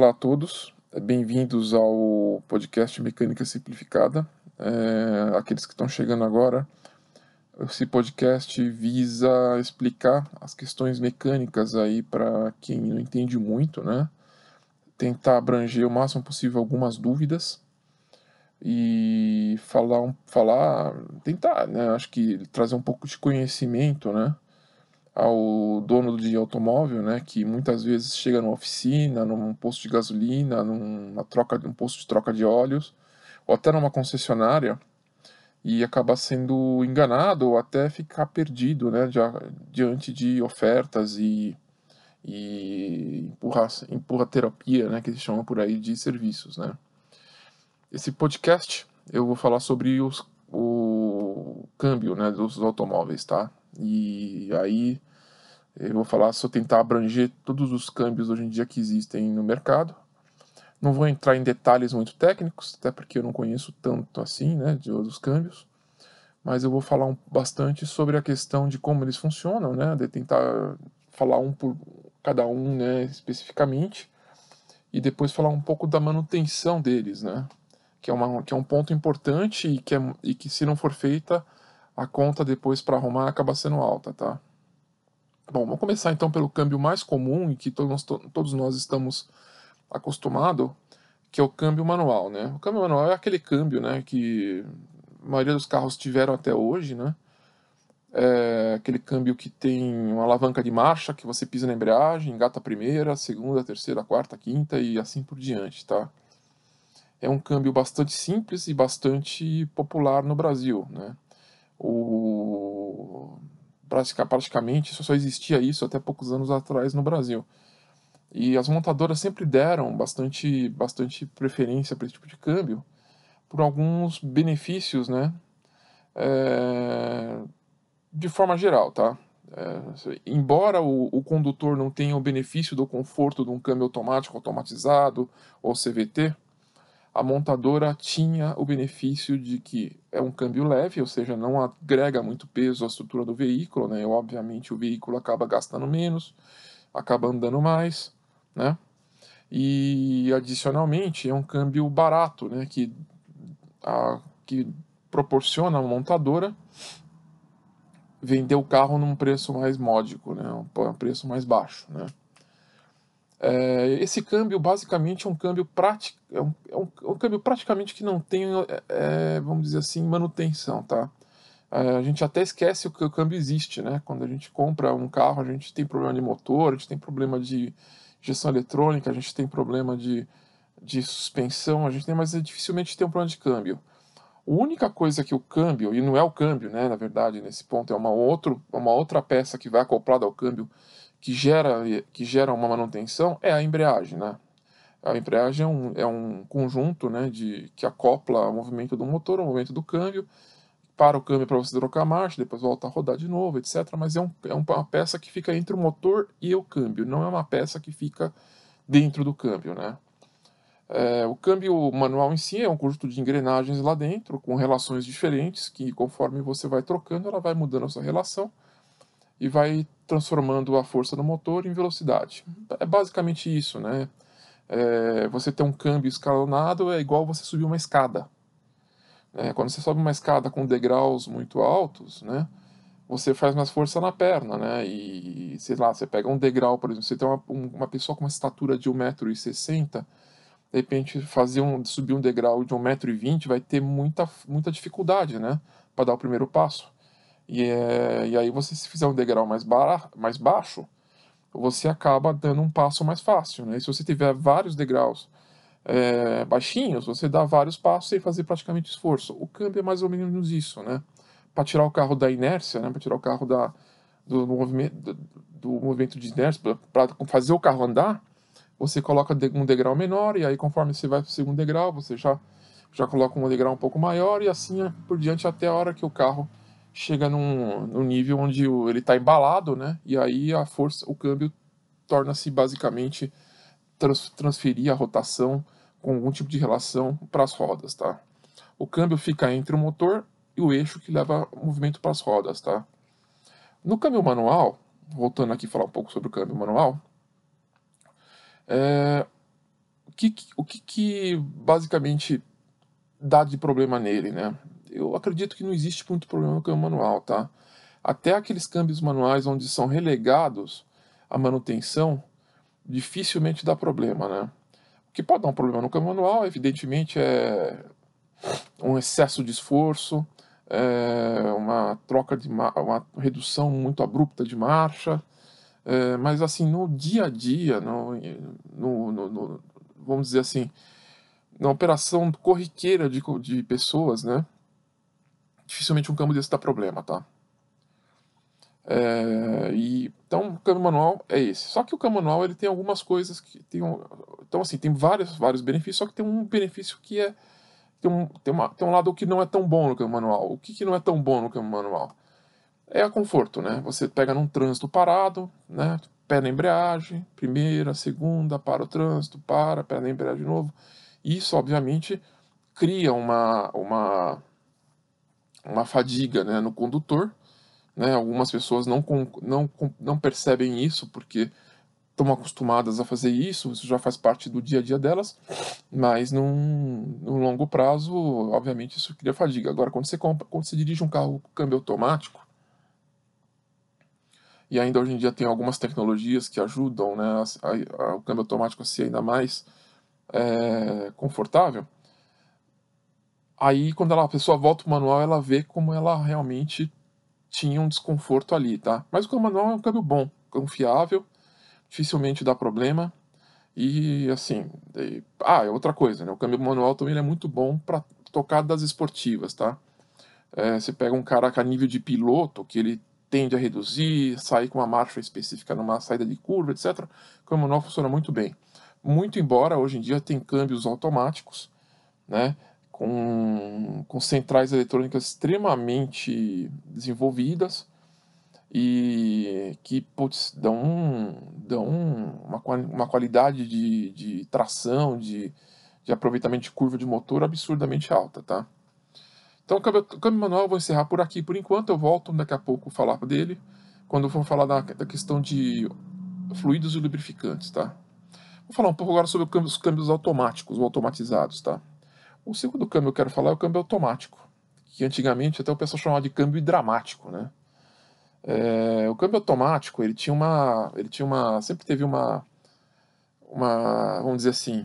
Olá a todos, bem-vindos ao podcast Mecânica Simplificada. É, aqueles que estão chegando agora, esse podcast visa explicar as questões mecânicas aí para quem não entende muito, né? Tentar abranger o máximo possível algumas dúvidas e falar, falar, tentar, né? Acho que trazer um pouco de conhecimento, né? Ao dono de automóvel, né, que muitas vezes chega numa oficina, num posto de gasolina, numa troca, num posto de troca de óleos, ou até numa concessionária, e acaba sendo enganado ou até ficar perdido, né, diante de ofertas e, e empurra, empurra terapia, né, que eles chamam por aí de serviços, né. Esse podcast eu vou falar sobre os, o câmbio, né, dos automóveis, tá? E aí eu vou falar, eu tentar abranger todos os câmbios hoje em dia que existem no mercado. Não vou entrar em detalhes muito técnicos, até porque eu não conheço tanto assim, né, de outros câmbios. Mas eu vou falar um, bastante sobre a questão de como eles funcionam, né, de tentar falar um por cada um, né, especificamente. E depois falar um pouco da manutenção deles, né, que é, uma, que é um ponto importante e que, é, e que se não for feita, a conta depois para arrumar acaba sendo alta, tá? Bom, vamos começar então pelo câmbio mais comum e que todos, todos nós estamos acostumados, que é o câmbio manual, né? O câmbio manual é aquele câmbio, né, que a maioria dos carros tiveram até hoje, né? É aquele câmbio que tem uma alavanca de marcha, que você pisa na embreagem, engata a primeira, a segunda, a terceira, a quarta, a quinta e assim por diante, tá? É um câmbio bastante simples e bastante popular no Brasil, né? O praticamente só existia isso até poucos anos atrás no Brasil. E as montadoras sempre deram bastante, bastante preferência para esse tipo de câmbio por alguns benefícios, né? É, de forma geral, tá? É, embora o, o, condutor não tenha o benefício do conforto de um câmbio automático, automatizado ou CVT, a montadora tinha o benefício de que é um câmbio leve, ou seja, não agrega muito peso à estrutura do veículo, né? Obviamente o veículo acaba gastando menos, acaba andando mais, né? E adicionalmente é um câmbio barato, né? Que, a, que proporciona a montadora vender o carro num preço mais módico, né? Um preço mais baixo, né? É, esse câmbio basicamente é um câmbio prático, é um, é um, é um câmbio praticamente que não tem, é, é, vamos dizer assim, manutenção, tá? É, a gente até esquece que o câmbio existe, né? Quando a gente compra um carro, a gente tem problema de motor, a gente tem problema de injeção eletrônica, a gente tem problema de, de suspensão, a gente tem, mas dificilmente tem um problema de câmbio. A única coisa que o câmbio, e não é o câmbio, né, na verdade, nesse ponto, é uma, outro, uma outra peça que vai acoplada ao câmbio que gera, que gera uma manutenção é a embreagem, né? A embreagem é um, é um conjunto né, de, que acopla o movimento do motor, o movimento do câmbio, para o câmbio para você trocar a marcha, depois volta a rodar de novo, etc. Mas é, um, é uma peça que fica entre o motor e o câmbio, não é uma peça que fica dentro do câmbio, né? É, o câmbio manual em si é um conjunto de engrenagens lá dentro, com relações diferentes, que conforme você vai trocando, ela vai mudando a sua relação e vai transformando a força do motor em velocidade. É basicamente isso, né? É, você ter um câmbio escalonado é igual você subir uma escada. É, quando você sobe uma escada com degraus muito altos, né? Você faz mais força na perna, né? E, sei lá, você pega um degrau, por exemplo, você tem uma, uma pessoa com uma estatura de 1,60m, de repente fazer um, subir um degrau de 1,20m vai ter muita, muita dificuldade, né? Para dar o primeiro passo. E, é, e aí você se fizer um degrau mais, bar, mais baixo, você acaba dando um passo mais fácil. Né? E se você tiver vários degraus é, baixinhos, você dá vários passos sem fazer praticamente esforço. O câmbio é mais ou menos isso, né? Para tirar o carro da inércia, né? Para tirar o carro da, do, movimento, do, do movimento de inércia, para fazer o carro andar, você coloca um degrau menor e aí conforme você vai para o segundo degrau, você já, já coloca um degrau um pouco maior e assim é por diante até a hora que o carro chega num, num nível onde ele está embalado, né? E aí a força, o câmbio torna-se basicamente trans, transferir a rotação com algum tipo de relação para as rodas, tá? O câmbio fica entre o motor e o eixo que leva o movimento para as rodas, tá? No câmbio manual, voltando aqui falar um pouco sobre o câmbio manual, é, que, o que, que basicamente dá de problema nele, né? Eu acredito que não existe muito problema no câmbio manual, tá? Até aqueles câmbios manuais onde são relegados a manutenção, dificilmente dá problema, né? O que pode dar um problema no câmbio manual, evidentemente, é um excesso de esforço, é uma troca de uma redução muito abrupta de marcha, é, mas assim no dia a dia, no, no, no, no, vamos dizer assim, na operação corriqueira de, de pessoas, né? Dificilmente um câmbio desse dá problema, tá? É, e, então, o câmbio manual é esse. Só que o câmbio manual ele tem algumas coisas que tem então assim tem vários vários benefícios, só que tem um benefício que é tem um, tem, uma, tem um lado que não é tão bom no câmbio manual. O que, que não é tão bom no câmbio manual? É a conforto, né? Você pega num trânsito parado, né? Pé na embreagem, primeira, segunda, para o trânsito, para, pé na embreagem de novo. Isso, obviamente, cria uma, uma, uma fadiga né, no condutor. Né? Algumas pessoas não, não, não percebem isso porque estão acostumadas a fazer isso, isso já faz parte do dia a dia delas, mas num, num longo prazo, obviamente, isso cria fadiga. Agora, quando você, compra, quando você dirige um carro com câmbio automático, e ainda hoje em dia tem algumas tecnologias que ajudam né, a, a, o câmbio automático a ser ainda mais é, confortável, aí quando ela, a pessoa volta o manual, ela vê como ela realmente tinha um desconforto ali, tá? Mas o câmbio manual é um câmbio bom, confiável, dificilmente dá problema. E assim, e, ah, é outra coisa, né? O câmbio manual também é muito bom para tocadas esportivas, tá? É, você pega um cara a nível de piloto, que ele tende a reduzir, sair com uma marcha específica numa saída de curva, etc. O câmbio manual funciona muito bem. Muito embora hoje em dia tem câmbios automáticos, né? Com, com centrais eletrônicas extremamente desenvolvidas, e que putz, dão, dão uma, uma qualidade de, de tração, de, de aproveitamento de curva de motor absurdamente alta, tá? Então o câmbio, câmbio manual eu vou encerrar por aqui por enquanto, eu volto daqui a pouco falar dele, quando for falar da, da questão de fluidos e lubrificantes, tá? Vou falar um pouco agora sobre os câmbios automáticos ou automatizados, tá? O segundo câmbio que eu quero falar é o câmbio automático, que antigamente até o pessoal chamava de câmbio dramático, né? É, o câmbio automático, ele tinha uma, ele tinha uma, sempre teve uma, uma, vamos dizer assim,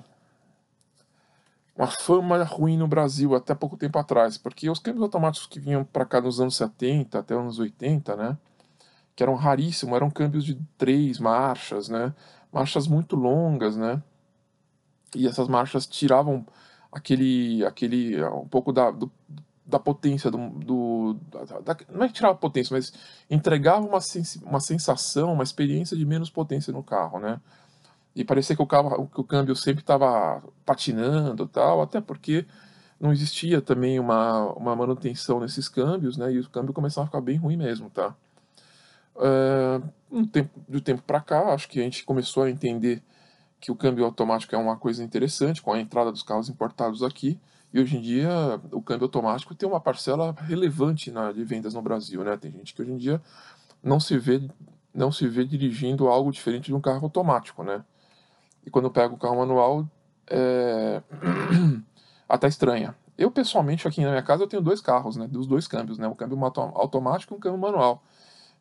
uma fama ruim no Brasil até pouco tempo atrás, porque os câmbios automáticos que vinham para cá nos anos 70 até os anos 80, né, que eram raríssimos, eram câmbios de três marchas, né, marchas muito longas, né, e essas marchas tiravam aquele, aquele um pouco da, do, da potência do, do da, não é que tirava potência, mas entregava uma, sens, uma sensação, uma experiência de menos potência no carro, né? E parecia que o carro, que o câmbio sempre estava patinando, tal, até porque não existia também uma, uma manutenção nesses câmbios, né? E o câmbio começava a ficar bem ruim mesmo, tá? Uh, um tempo, do tempo para cá, acho que a gente começou a entender que o câmbio automático é uma coisa interessante com a entrada dos carros importados aqui. E hoje em dia o câmbio automático tem uma parcela relevante na, de vendas no Brasil, né? Tem gente que hoje em dia não se vê não se vê dirigindo algo diferente de um carro automático, né? E quando pega o carro manual, é... até estranha. Eu pessoalmente aqui na minha casa eu tenho dois carros, né? Dos dois câmbios, né? Um câmbio automático e um câmbio manual.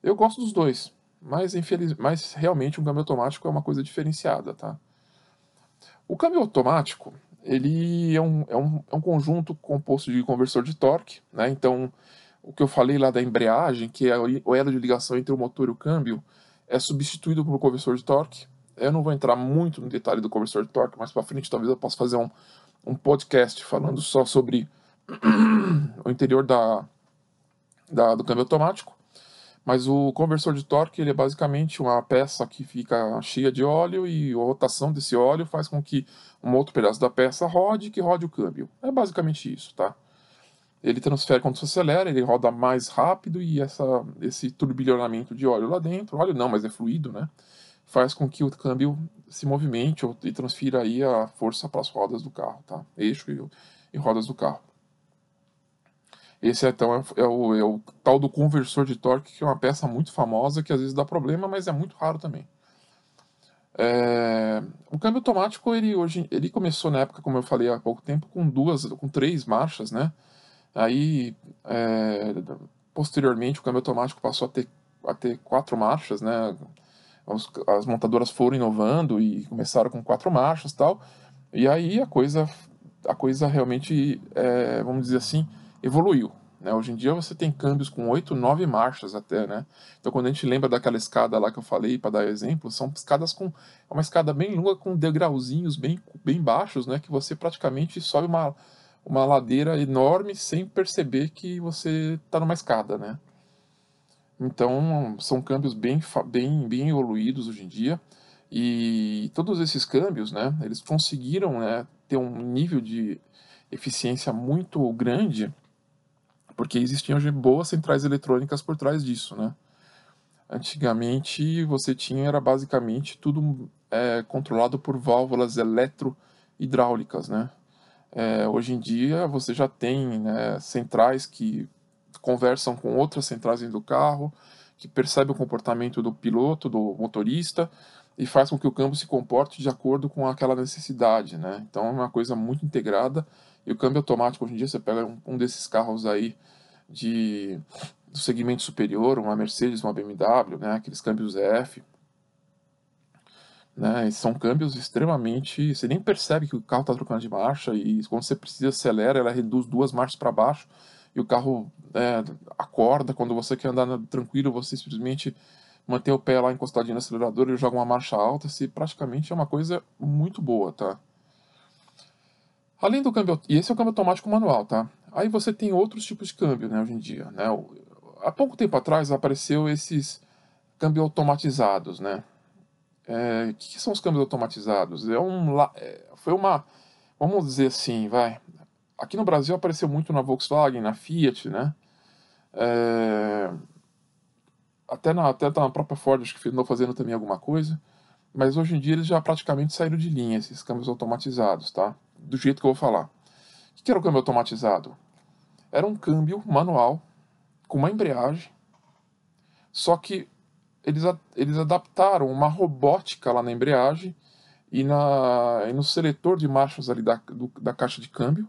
Eu gosto dos dois, mas infeliz... mas realmente um câmbio automático é uma coisa diferenciada, tá? O câmbio automático, ele é um, é um, é um conjunto composto de conversor de torque, né? Então, o que eu falei lá da embreagem, que é o elo de ligação entre o motor e o câmbio, é substituído por um conversor de torque. Eu não vou entrar muito no detalhe do conversor de torque, mas para frente talvez eu possa fazer um, um podcast falando só sobre o interior da, da, do câmbio automático. Mas o conversor de torque ele é basicamente uma peça que fica cheia de óleo e a rotação desse óleo faz com que um outro pedaço da peça rode que rode o câmbio. É basicamente isso, tá? Ele transfere quando se acelera, ele roda mais rápido e essa, esse turbilhonamento de óleo lá dentro, óleo não, mas é fluido, né? Faz com que o câmbio se movimente e transfira aí a força para as rodas do carro, tá? Eixo e, e rodas do carro. Esse então é, é, o, é o tal do conversor de torque, que é uma peça muito famosa, que às vezes dá problema, mas é muito raro também. É, o câmbio automático ele hoje ele começou na época, como eu falei há pouco tempo, com duas, com três marchas, né? Aí é, posteriormente o câmbio automático passou a ter, a ter quatro marchas, né? As, as montadoras foram inovando e começaram com quatro marchas, tal. E aí a coisa a coisa realmente, é, vamos dizer assim, evoluiu. Né? Hoje em dia você tem câmbios com 8, 9 marchas até, né? Então quando a gente lembra daquela escada lá que eu falei, para dar exemplo, são escadas com... É uma escada bem longa com degrauzinhos bem, bem baixos, né? Que você praticamente sobe uma, uma ladeira enorme sem perceber que você está numa escada, né? Então são câmbios bem, bem, bem evoluídos hoje em dia. E todos esses câmbios, né, eles conseguiram né, ter um nível de eficiência muito grande, porque existiam boas centrais eletrônicas por trás disso, né? Antigamente você tinha era basicamente tudo é, controlado por válvulas eletrohidráulicas, né? É, hoje em dia você já tem né, centrais que conversam com outras centrais dentro do carro, que percebem o comportamento do piloto, do motorista, e faz com que o câmbio se comporte de acordo com aquela necessidade, né? Então é uma coisa muito integrada e o câmbio automático hoje em dia você pega um, um desses carros aí de do segmento superior, uma Mercedes, uma BMW, né? Aqueles câmbios EF, né? São câmbios extremamente, você nem percebe que o carro está trocando de marcha e quando você precisa acelera, ela reduz duas marchas para baixo e o carro é, acorda. Quando você quer andar tranquilo, você simplesmente manter o pé lá encostadinho no acelerador e joga uma marcha alta, se praticamente é uma coisa muito boa, tá? Além do câmbio, e esse é o câmbio automático manual, tá? Aí você tem outros tipos de câmbio, né, hoje em dia, né? Há pouco tempo atrás apareceu esses câmbio automatizados, né? É, o que, que, são os câmbios automatizados? É um, é, foi uma, vamos dizer assim, vai. Aqui no Brasil apareceu muito na Volkswagen, na Fiat, né? É, até na, até na própria Ford, acho que andou fazendo também alguma coisa. Mas hoje em dia eles já praticamente saíram de linha, esses câmbios automatizados, tá? Do jeito que eu vou falar. O que era o câmbio automatizado? Era um câmbio manual, com uma embreagem, só que eles, eles adaptaram uma robótica lá na embreagem e, na, e no seletor de marchas ali da, do, da caixa de câmbio,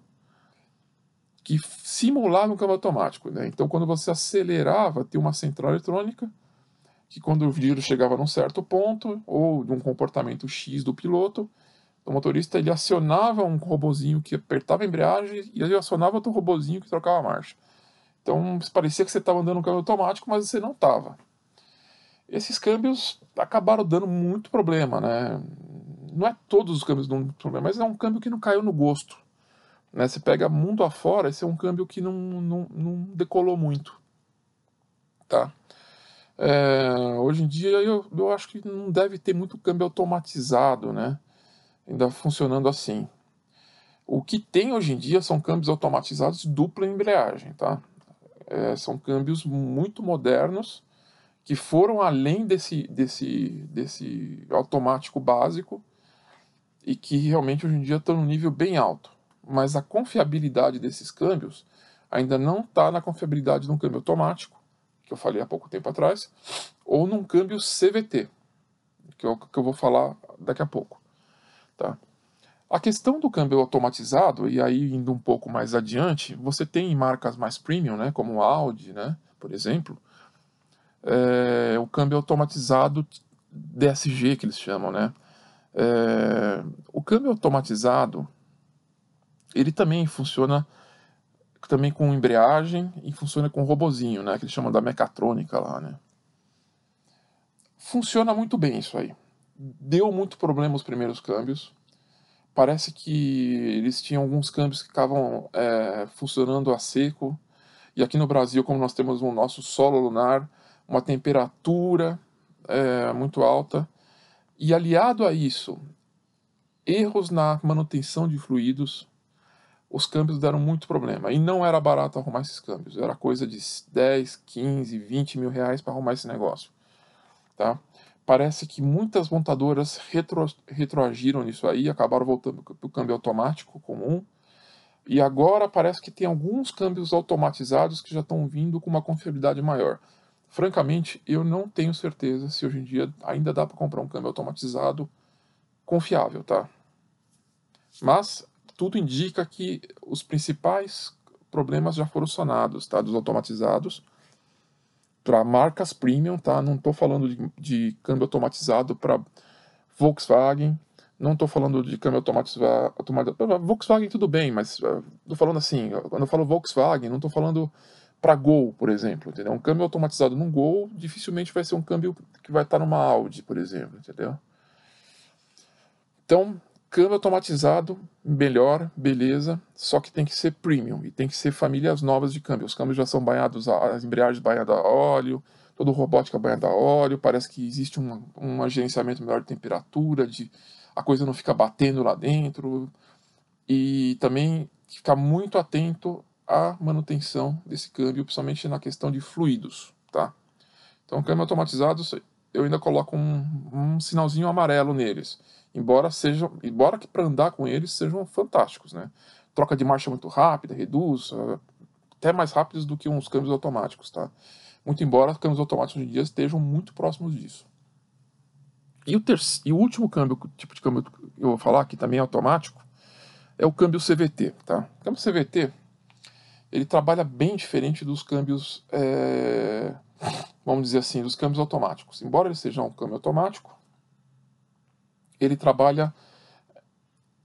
que simulava um câmbio automático. Né? Então, quando você acelerava, tinha uma central eletrônica que, quando o giro chegava num certo ponto, ou de um comportamento X do piloto, o motorista ele acionava um robozinho que apertava a embreagem e ele acionava outro robozinho que trocava a marcha. Então, parecia que você estava andando um câmbio automático, mas você não estava. Esses câmbios acabaram dando muito problema, né? Não é todos os câmbios dão problema, mas é um câmbio que não caiu no gosto. Né? Você pega mundo afora, esse é um câmbio que não, não, não decolou muito. Tá? É, hoje em dia eu, eu acho que não deve ter muito câmbio automatizado, né? Ainda funcionando assim. O que tem hoje em dia são câmbios automatizados de dupla embreagem, tá? É, são câmbios muito modernos que foram além desse, desse, desse automático básico e que realmente hoje em dia estão no nível bem alto mas a confiabilidade desses câmbios ainda não está na confiabilidade de um câmbio automático, que eu falei há pouco tempo atrás, ou num câmbio CVT, que eu, que eu vou falar daqui a pouco. Tá? A questão do câmbio automatizado, e aí indo um pouco mais adiante, você tem marcas mais premium, né, como Audi, né, por exemplo, é, o câmbio automatizado DSG, que eles chamam. Né? É, o câmbio automatizado ele também funciona também com embreagem e funciona com robozinho, né, que eles chamam da mecatrônica lá, né. Funciona muito bem isso aí. Deu muito problema os primeiros câmbios. Parece que eles tinham alguns câmbios que ficavam é, funcionando a seco. E aqui no Brasil, como nós temos o nosso solo lunar, uma temperatura é, muito alta, e aliado a isso, erros na manutenção de fluidos, os câmbios deram muito problema. E não era barato arrumar esses câmbios. Era coisa de 10, 15, 20 mil reais para arrumar esse negócio. Tá? Parece que muitas montadoras retro, retroagiram nisso aí, acabaram voltando para o câmbio automático comum. E agora parece que tem alguns câmbios automatizados que já estão vindo com uma confiabilidade maior. Francamente, eu não tenho certeza se hoje em dia ainda dá para comprar um câmbio automatizado confiável, tá? Mas tudo indica que os principais problemas já foram sanados, tá? Dos automatizados para marcas premium, tá? Não estou falando de, de, câmbio automatizado para Volkswagen, não estou falando de câmbio automatizado, automatizado. Volkswagen tudo bem, mas estou uh, falando assim, quando eu falo Volkswagen, não estou falando para Gol, por exemplo, entendeu? Um câmbio automatizado num Gol dificilmente vai ser um câmbio que vai estar numa Audi, por exemplo, entendeu? Então, câmbio automatizado, melhor, beleza, só que tem que ser premium e tem que ser famílias novas de câmbio. Os câmbios já são banhados, as embreagens banhadas a óleo, toda robótica banhada a óleo, parece que existe um, um gerenciamento melhor de temperatura, de a coisa não fica batendo lá dentro. E também ficar muito atento à manutenção desse câmbio, principalmente na questão de fluidos, tá? Então, câmbio automatizado, eu ainda coloco um, um sinalzinho amarelo neles embora sejam, embora que para andar com eles sejam fantásticos, né? Troca de marcha muito rápida, reduz, eh, até mais rápidos do que uns câmbios automáticos, tá? Muito embora os câmbios automáticos hoje em dia estejam muito próximos disso. E o, terceiro, e o último câmbio, tipo de câmbio que eu vou falar, que também é automático, é o câmbio CVT, tá? O câmbio CVT, ele trabalha bem diferente dos câmbios, é, vamos dizer assim, dos câmbios automáticos. Embora ele seja um câmbio automático, ele trabalha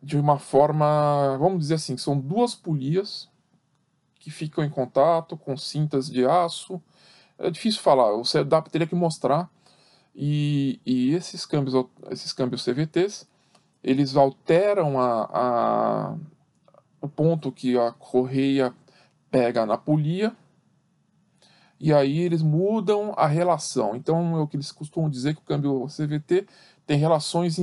de uma forma, vamos dizer assim, são duas polias que ficam em contato com cintas de aço. É difícil falar, o setup teria que mostrar. E, e esses câmbios, esses câmbios CVTs, eles alteram a, a, o ponto que a correia pega na polia e aí eles mudam a relação. Então é o que eles costumam dizer que o câmbio CVT tem relações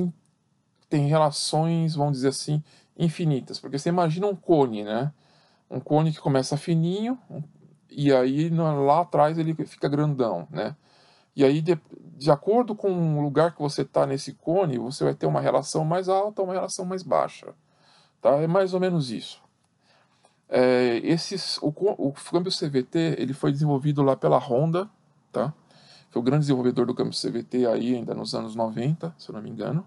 tem relações, vamos dizer assim, infinitas, porque você imagina um cone, né? Um cone que começa fininho e aí lá atrás ele fica grandão, né? E aí de, de acordo com o lugar que você está nesse cone, você vai ter uma relação mais alta, uma relação mais baixa, tá? É mais ou menos isso. É, esses, o, o câmbio CVT ele foi desenvolvido lá pela Honda, tá? Foi o grande desenvolvedor do câmbio CVT aí ainda nos anos 90, se eu não me engano.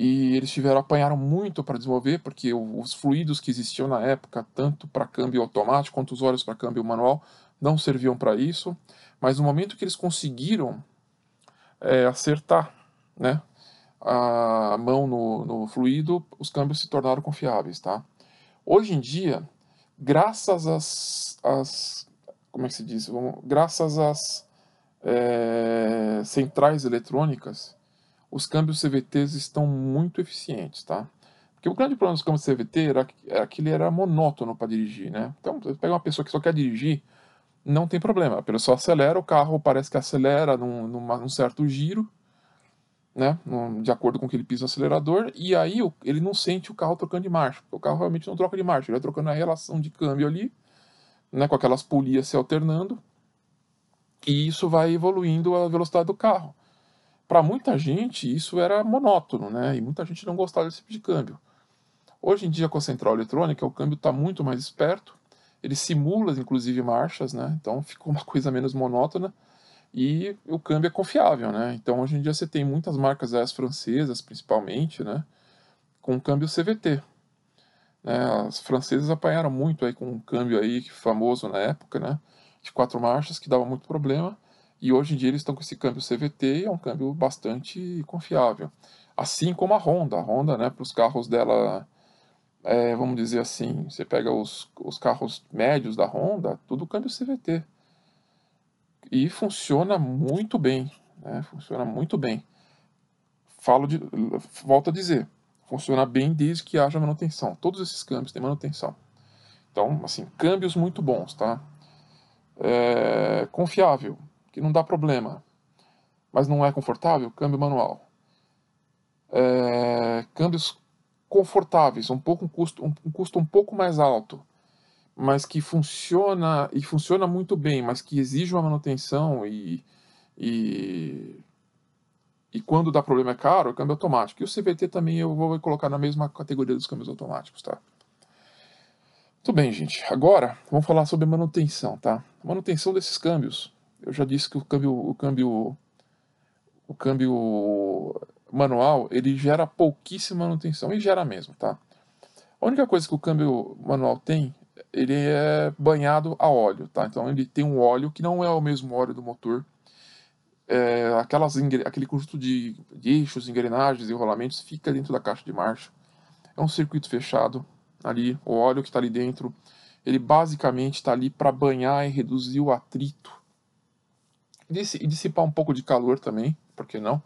E eles tiveram apanharam muito para desenvolver, porque os fluidos que existiam na época, tanto para câmbio automático quanto os óleos para câmbio manual, não serviam para isso. Mas no momento que eles conseguiram é, acertar né, a mão no, no fluido, os câmbios se tornaram confiáveis. Tá? Hoje em dia, graças às, às como é que se diz? Graças às é, centrais eletrônicas, os câmbios CVTs estão muito eficientes, tá? Porque o grande problema dos câmbios CVT era, era que ele era monótono para dirigir, né? Então, você pega uma pessoa que só quer dirigir, não tem problema. A pessoa acelera, o carro parece que acelera num, numa, num certo giro, né? de acordo com que ele pisa no acelerador, e aí ele não sente o carro trocando de marcha. Porque o carro realmente não troca de marcha, ele vai trocando a relação de câmbio ali, né? com aquelas polias se alternando, e isso vai evoluindo a velocidade do carro. Para muita gente isso era monótono, né? E muita gente não gostava desse tipo de câmbio. Hoje em dia com a central eletrônica o câmbio está muito mais esperto, ele simula inclusive marchas, né? Então ficou uma coisa menos monótona e o câmbio é confiável, né? Então hoje em dia você tem muitas marcas as francesas principalmente, né? Com câmbio CVT. Né? As francesas apanharam muito aí com um câmbio aí famoso na época, né? De quatro marchas que dava muito problema e hoje em dia eles estão com esse câmbio CVT, é um câmbio bastante confiável. Assim como a Honda. A Honda, né, para os carros dela, é, vamos dizer assim, você pega os, os carros médios da Honda, tudo câmbio CVT. E funciona muito bem, né, funciona muito bem. Falo de, volto a dizer, funciona bem desde que haja manutenção. Todos esses câmbios têm manutenção. Então, assim, câmbios muito bons, tá? É, confiável, que não dá problema, mas não é confortável, câmbio manual. É, câmbios confortáveis, um pouco um custo, um, um custo um pouco mais alto, mas que funciona e funciona muito bem, mas que exige uma manutenção e, e, e quando dá problema é caro, é câmbio automático. E o CVT também eu vou colocar na mesma categoria dos câmbios automáticos, tá? Muito bem, gente. Agora vamos falar sobre manutenção, tá? Manutenção desses câmbios Eu já disse que o câmbio, o câmbio, o câmbio manual ele gera pouquíssima manutenção e gera mesmo, tá? A única coisa que o câmbio manual tem, ele é banhado a óleo, tá? Então ele tem um óleo que não é o mesmo óleo do motor. É, aquelas, aquele conjunto de, de eixos, engrenagens e rolamentos fica dentro da caixa de marcha. É um circuito fechado ali, o óleo que está ali dentro, ele basicamente está ali para banhar e reduzir o atrito e dissipar um pouco de calor também, por que não?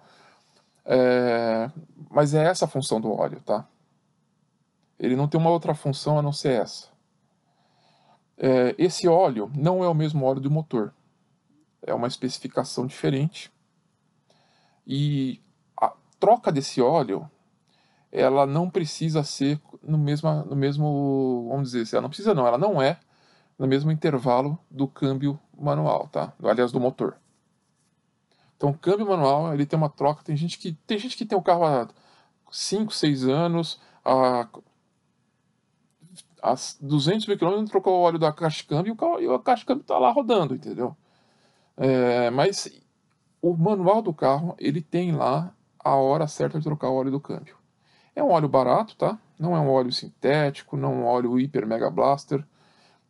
É, mas é essa a função do óleo, tá? Ele não tem uma outra função a não ser essa. É, esse óleo não é o mesmo óleo do motor. É uma especificação diferente. E a troca desse óleo, ela não precisa ser no mesmo, no mesmo vamos dizer, ela não precisa não, ela não é no mesmo intervalo do câmbio manual, tá? Aliás, do motor. Então, câmbio manual, ele tem uma troca, tem gente que tem gente que tem o carro há 5, 6 anos, a a 200 mil quilômetros trocou o óleo da caixa de câmbio e, o, a caixa de câmbio está lá rodando, entendeu? É, mas o manual do carro, ele tem lá a hora certa de trocar o óleo do câmbio. É um óleo barato, tá? Não é um óleo sintético, não é um óleo hiper mega blaster.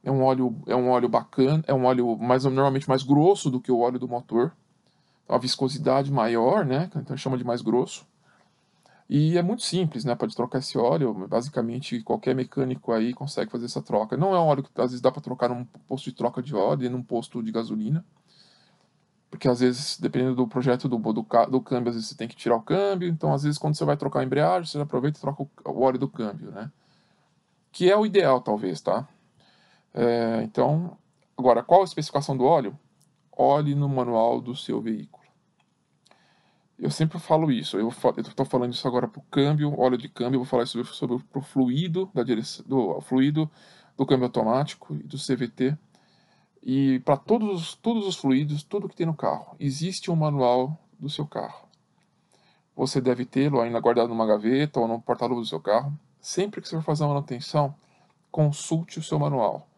É um óleo, é um óleo bacana, é um óleo mais normalmente mais grosso do que o óleo do motor. A viscosidade maior, né? Então chama de mais grosso. E é muito simples, né? Pode trocar esse óleo, basicamente qualquer mecânico aí consegue fazer essa troca. Não é um óleo que às vezes dá para trocar num posto de troca de óleo e num posto de gasolina. Porque às vezes, dependendo do projeto do, do, do câmbio, às vezes você tem que tirar o câmbio. Então, às vezes, quando você vai trocar a embreagem, você aproveita e troca o, o óleo do câmbio, né? Que é o ideal, talvez, tá? É, então, agora, qual a especificação do óleo? Olhe no manual do seu veículo. Eu sempre falo isso. Eu estou falando isso agora para o câmbio, óleo de câmbio. Vou falar sobre, sobre o fluido da direção, do fluido do câmbio automático e do CVT. E para todos, todos os fluidos, tudo que tem no carro, existe um manual do seu carro. Você deve tê-lo ainda guardado numa gaveta ou no porta-luvas do seu carro. Sempre que você for fazer uma manutenção, consulte o seu manual.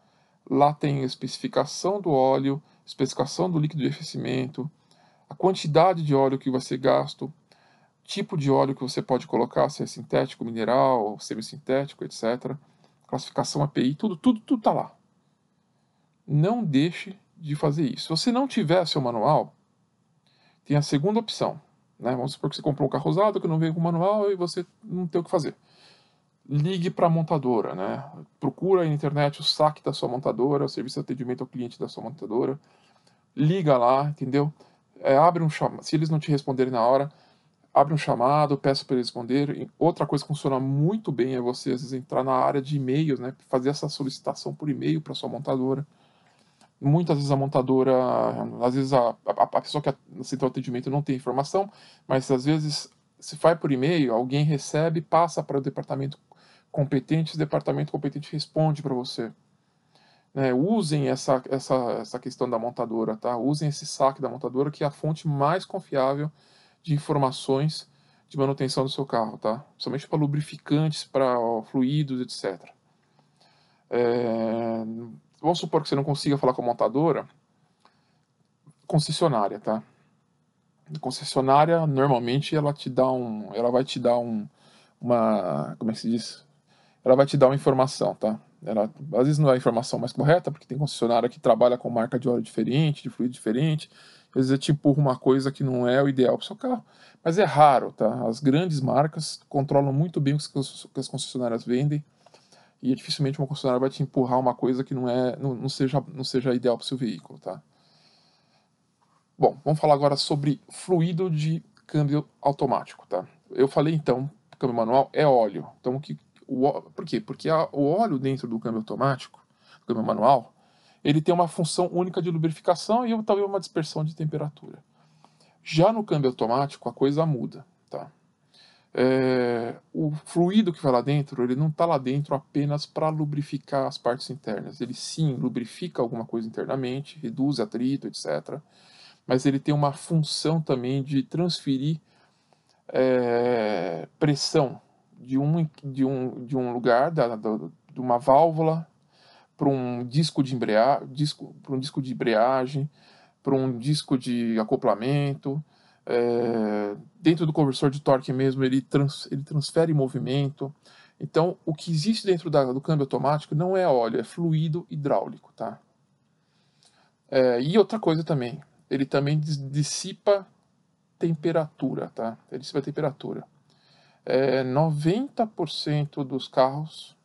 Lá tem a especificação do óleo, especificação do líquido de aquecimento, a quantidade de óleo que vai ser gasto, tipo de óleo que você pode colocar, se é sintético, mineral, semissintético, etc. Classificação API, tudo, tudo, tudo está lá. Não deixe de fazer isso. Se você não tiver seu manual, tem a segunda opção. Né? Vamos supor que você comprou um carro usado que não veio com manual e você não tem o que fazer. Ligue para a montadora, né? Procura na internet o saque da sua montadora, o serviço de atendimento ao cliente da sua montadora. Liga lá, entendeu? é, abre um chamado. Se eles não te responderem na hora, abre um chamado, peça para eles responderem. Outra coisa que funciona muito bem é você, às vezes, entrar na área de e-mails, né? Fazer essa solicitação por e-mail para sua montadora. Muitas vezes a montadora, às vezes a, a, a pessoa que aceita o atendimento não tem informação, mas às vezes se vai por e-mail, alguém recebe, passa para o departamento competente, o departamento competente responde para você. Né, usem essa, essa, essa questão da montadora, tá? Usem esse saque da montadora, que é a fonte mais confiável de informações de manutenção do seu carro, tá? Somente para lubrificantes, para fluidos, etc. É... Vamos supor que você não consiga falar com a montadora, concessionária, tá? concessionária normalmente ela te dá um, ela vai te dar um, uma, como é que se diz? Ela vai te dar uma informação, tá? Ela, às vezes não é a informação mais correta, porque tem concessionária que trabalha com marca de óleo diferente, de fluido diferente. Às vezes te empurra uma coisa que não é o ideal para o seu carro. Mas é raro, tá? As grandes marcas controlam muito bem o que as concessionárias vendem. E dificilmente uma concessionária vai te empurrar uma coisa que não, é, não, não seja, não seja ideal para o seu veículo, tá? Bom, vamos falar agora sobre fluido de câmbio automático, tá? Eu falei então, câmbio manual é óleo. Então, o que, o, por quê? Porque a, o óleo dentro do câmbio automático, do câmbio manual, ele tem uma função única de lubrificação e talvez uma dispersão de temperatura. Já no câmbio automático, a coisa muda. Tá? É, o fluido que vai lá dentro, ele não está lá dentro apenas para lubrificar as partes internas. Ele sim lubrifica alguma coisa internamente, reduz atrito, etc. Mas ele tem uma função também de transferir é, pressão de um, de um, de um lugar, da, da de uma válvula, para um disco de embreagem, disco, para um disco de embreagem, para um disco de acoplamento. É, dentro do conversor de torque mesmo, ele, trans, ele transfere movimento. Então, o que existe dentro da, do câmbio automático não é óleo, é fluido hidráulico, tá? É, e outra coisa também, ele também dissipa temperatura, tá? Ele dissipa temperatura. É, 90% dos carros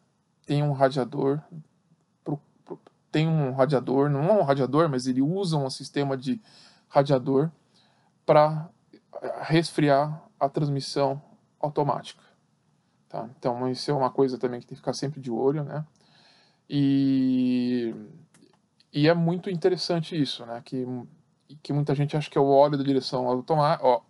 tem um radiador, pro, pro, tem um radiador, não é um radiador, mas ele usa um sistema de radiador para resfriar a transmissão automática. Tá? Então, isso é uma coisa também que tem que ficar sempre de olho, né? E, e é muito interessante isso, né? Que, que muita gente acha que é o óleo da direção automática.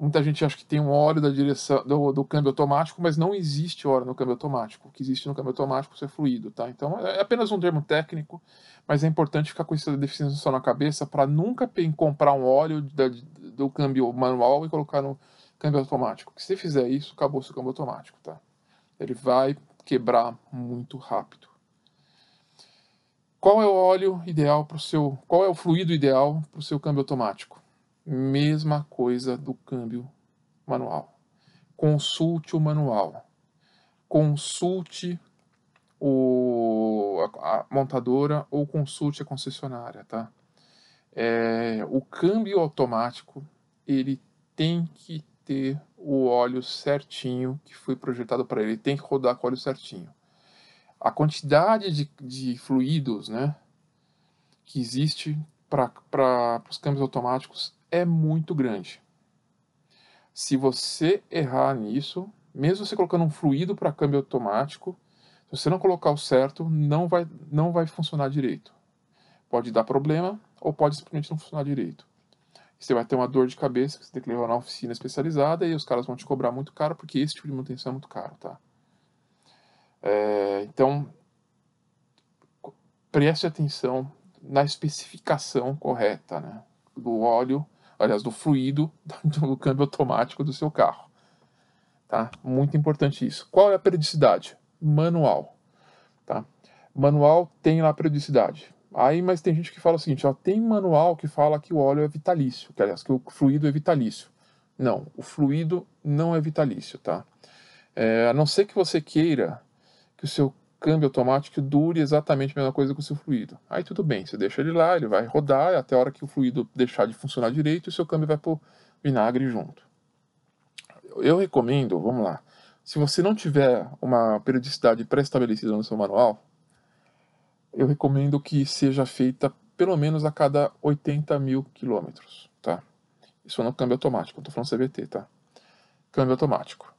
Muita gente acha que tem um óleo da direção do, do, câmbio automático, mas não existe óleo no câmbio automático. O que existe no câmbio automático é fluido, tá? Então é apenas um termo técnico, mas é importante ficar com essa definição na cabeça para nunca comprar um óleo da, do câmbio manual e colocar no câmbio automático. Que se fizer isso, acabou seu câmbio automático, tá? Ele vai quebrar muito rápido. Qual é o óleo ideal para o seu, qual é o fluido ideal para o seu câmbio automático? Mesma coisa do câmbio manual. Consulte o manual. Consulte o, a, a montadora ou consulte a concessionária, tá? É, o câmbio automático ele tem que ter o óleo certinho que foi projetado para ele, tem que rodar com o óleo certinho. A quantidade de, de fluidos né, que existe para os câmbios automáticos é muito grande. Se você errar nisso, mesmo você colocando um fluido para câmbio automático, se você não colocar o certo, não vai, não vai funcionar direito. Pode dar problema ou pode simplesmente não funcionar direito. Você vai ter uma dor de cabeça que você tem que levar na oficina especializada e os caras vão te cobrar muito caro, porque esse tipo de manutenção é muito caro, tá? É, então, preste atenção na especificação correta, né? Do óleo, aliás, do fluido do câmbio automático do seu carro. Tá? Muito importante isso. Qual é a periodicidade? Manual. Tá? Manual tem lá a periodicidade. Aí, mas tem gente que fala o seguinte, ó, tem manual que fala que o óleo é vitalício, que aliás, que o fluido é vitalício. Não, o fluido não é vitalício, tá? É, a não ser que você queira que o seu câmbio automático dure exatamente a mesma coisa que o seu fluido. Aí tudo bem, você deixa ele lá, ele vai rodar até a hora que o fluido deixar de funcionar direito e o seu câmbio vai pro vinagre junto. Eu recomendo, vamos lá, se você não tiver uma periodicidade pré-estabelecida no seu manual, eu recomendo que seja feita pelo menos a cada 80 mil quilômetros, tá? Isso no câmbio automático, estou falando CVT, tá? Câmbio automático.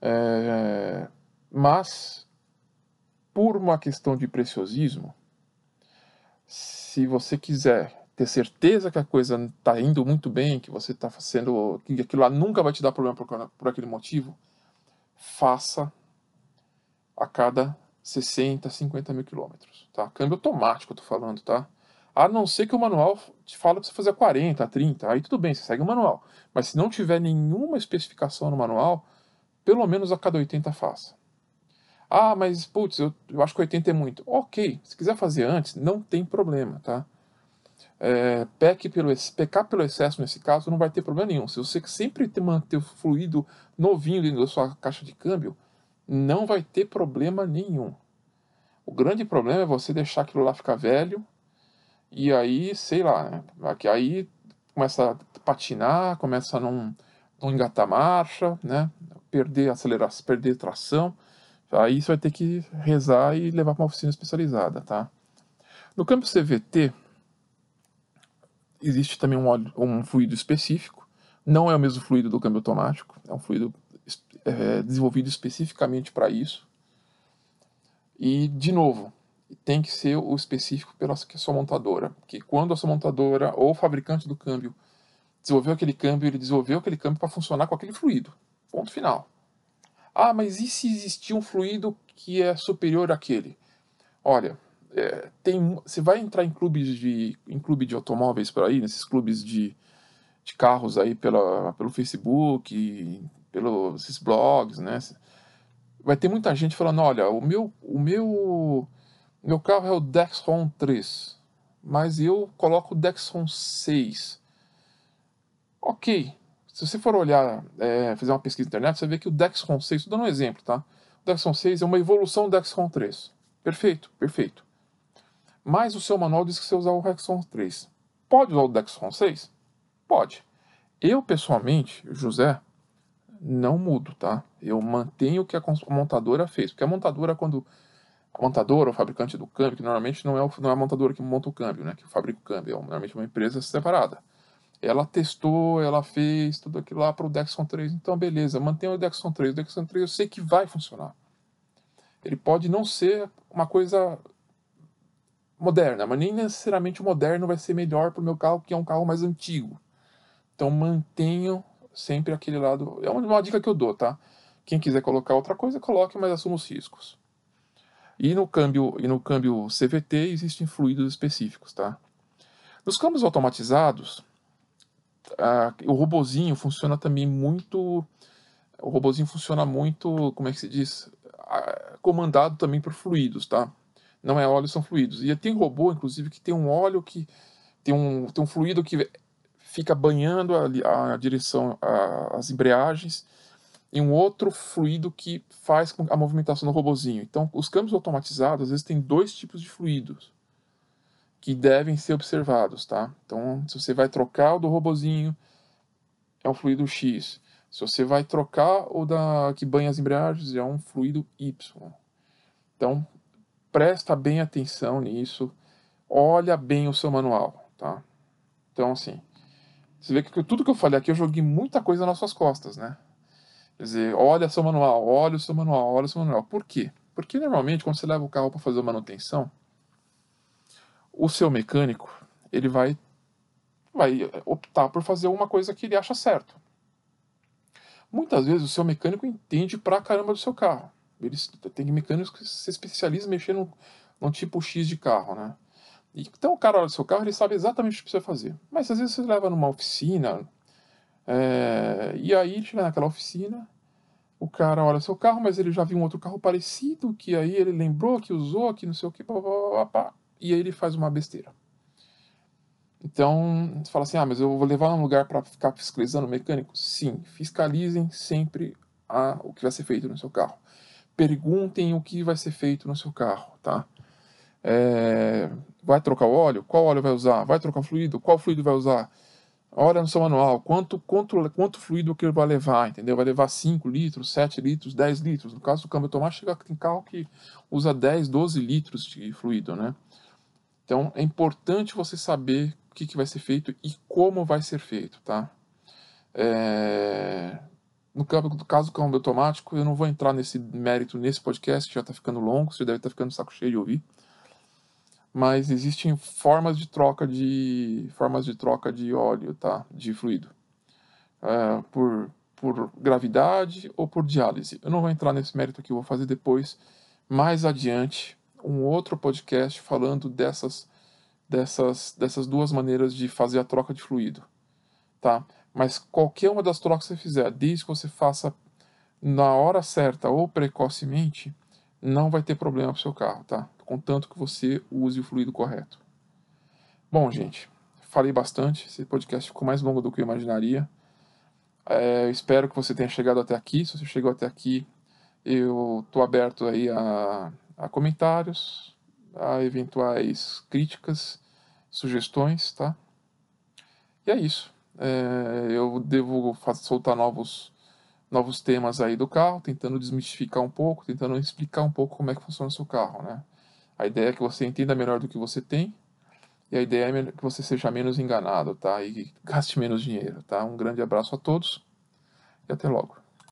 É... Mas, por uma questão de preciosismo, se você quiser ter certeza que a coisa está indo muito bem, que você está fazendo, que aquilo lá nunca vai te dar problema por, por aquele motivo, faça a cada 60, 50 mil quilômetros, tá? Câmbio automático, eu tô falando, tá? A não ser que o manual te fala para você fazer 40, 30, aí tudo bem, você segue o manual. Mas se não tiver nenhuma especificação no manual, pelo menos a cada 80 faça. Ah, mas putz, eu, eu acho que 80 é muito. Ok, se quiser fazer antes, não tem problema, tá? É, peque pelo, pecar pelo excesso nesse caso não vai ter problema nenhum. Se você sempre manter o fluido novinho dentro da sua caixa de câmbio, não vai ter problema nenhum. O grande problema é você deixar aquilo lá ficar velho e aí, sei lá, né? aí começa a patinar, começa a não, não engatar marcha, né? Perder aceleração, perder tração. Aí você vai ter que rezar e levar para uma oficina especializada, tá? No campo CVT, existe também um, óleo, um fluido específico. Não é o mesmo fluido do câmbio automático, é um fluido é, desenvolvido especificamente para isso. E, de novo, tem que ser o específico pela sua montadora. Porque quando a sua montadora ou o fabricante do câmbio desenvolveu aquele câmbio, ele desenvolveu aquele câmbio para funcionar com aquele fluido. Ponto final. Ah, mas e se existir um fluido que é superior àquele? Olha, é, tem, você vai entrar em clubes de, em clube de automóveis por aí, nesses clubes de, de carros aí pela, pelo Facebook, pelos esses blogs, né? Vai ter muita gente falando, olha, o meu, o meu, meu carro é o Dexron 3. mas eu coloco o Dexon 6. Ok, se você for olhar, é, fazer uma pesquisa na internet, você vê que o Dexcom 6, estou dando um exemplo, tá? O Dexcom 6 é uma evolução do Dexcom 3. Perfeito, perfeito. Mas o seu manual diz que você usar o Dexcom 3. Pode usar o Dexcom 6? Pode. Eu, pessoalmente, José, não mudo, tá? Eu mantenho o que a montadora fez. Porque a montadora, quando. A montadora, o fabricante do câmbio, que normalmente não é, o, não é a montadora que monta o câmbio, né? Que fabrica o câmbio, é normalmente uma empresa separada. Ela testou, ela fez tudo aquilo lá para o Dexon 3. Então, beleza, mantenha o Dexon 3. O Dexon 3 eu sei que vai funcionar. Ele pode não ser uma coisa moderna, mas nem necessariamente o moderno vai ser melhor para o meu carro, que é um carro mais antigo. Então, mantenham sempre aquele lado. É uma dica que eu dou, tá? Quem quiser colocar outra coisa, coloque, mas assuma os riscos. E no câmbio, e no câmbio CVT existem fluidos específicos, tá? Nos câmbios automatizados, o robozinho funciona também muito. O robozinho funciona muito, como é que se diz? comandado também por fluidos, tá? Não é óleo, são fluidos. E tem robô, inclusive, que tem um óleo que. tem um, tem um fluido que fica banhando a, a direção, a, as embreagens, e um outro fluido que faz a movimentação do robozinho. Então, os câmbios automatizados, às vezes, tem dois tipos de fluidos que devem ser observados, tá? Então, se você vai trocar o do robozinho, é um fluido X. Se você vai trocar o da que banha as embreagens, é um fluido Y. Então, presta bem atenção nisso. Olha bem o seu manual, tá? Então, assim, você vê que tudo que eu falei aqui eu joguei muita coisa nas suas costas, né? Quer dizer, olha seu manual, olha o seu manual, olha o seu manual. Por quê? Porque normalmente quando você leva o carro para fazer manutenção, o seu mecânico ele vai vai optar por fazer uma coisa que ele acha certo. Muitas vezes o seu mecânico entende pra caramba do seu carro. Eles tem mecânicos que se especializam em mexer num, tipo X de carro, né? Então o cara olha o seu carro, ele sabe exatamente o que precisa fazer. Mas às vezes você leva numa oficina, é, e aí ele chega naquela oficina, o cara olha o seu carro, mas ele já viu um outro carro parecido, que aí ele lembrou que usou, que não sei o que, pá, pá, pá, e aí ele faz uma besteira. Então, você fala assim: ah, mas eu vou levar um lugar para ficar fiscalizando o mecânico? Sim, fiscalizem sempre a, o que vai ser feito no seu carro. Perguntem o que vai ser feito no seu carro, tá? É, vai trocar o óleo? Qual óleo vai usar? Vai trocar fluido? Qual fluido vai usar? Olha no seu manual quanto, quanto, quanto fluido que ele vai levar, entendeu? Vai levar 5 litros, 7 litros, 10 litros. No caso do câmbio automático, chega, tem carro que usa 10, 12 litros de fluido, né? Então é importante você saber o que, que vai ser feito e como vai ser feito, tá? É... No caso do câmbio automático, eu não vou entrar nesse mérito nesse podcast, que já está ficando longo, você deve estar tá ficando saco cheio de ouvir. Mas existem formas de troca de formas de troca de óleo, tá? De fluido, é, por por gravidade ou por diálise. Eu não vou entrar nesse mérito aqui, eu vou fazer depois, mais adiante, um outro podcast falando dessas, dessas, dessas duas maneiras de fazer a troca de fluido, tá? Mas qualquer uma das trocas que você fizer, desde que você faça na hora certa ou precocemente, não vai ter problema para o seu carro, tá? Contanto que você use o fluido correto. Bom, gente, falei bastante. Esse podcast ficou mais longo do que eu imaginaria. É, espero que você tenha chegado até aqui. Se você chegou até aqui, eu estou aberto aí a a comentários, a eventuais críticas, sugestões, tá? E é isso. É, eu devo soltar novos, novos temas aí do carro, tentando desmistificar um pouco, tentando explicar um pouco como é que funciona o seu carro, né? A ideia é que você entenda melhor do que você tem e a ideia é que você seja menos enganado, tá? E gaste menos dinheiro, tá? Um grande abraço a todos e até logo.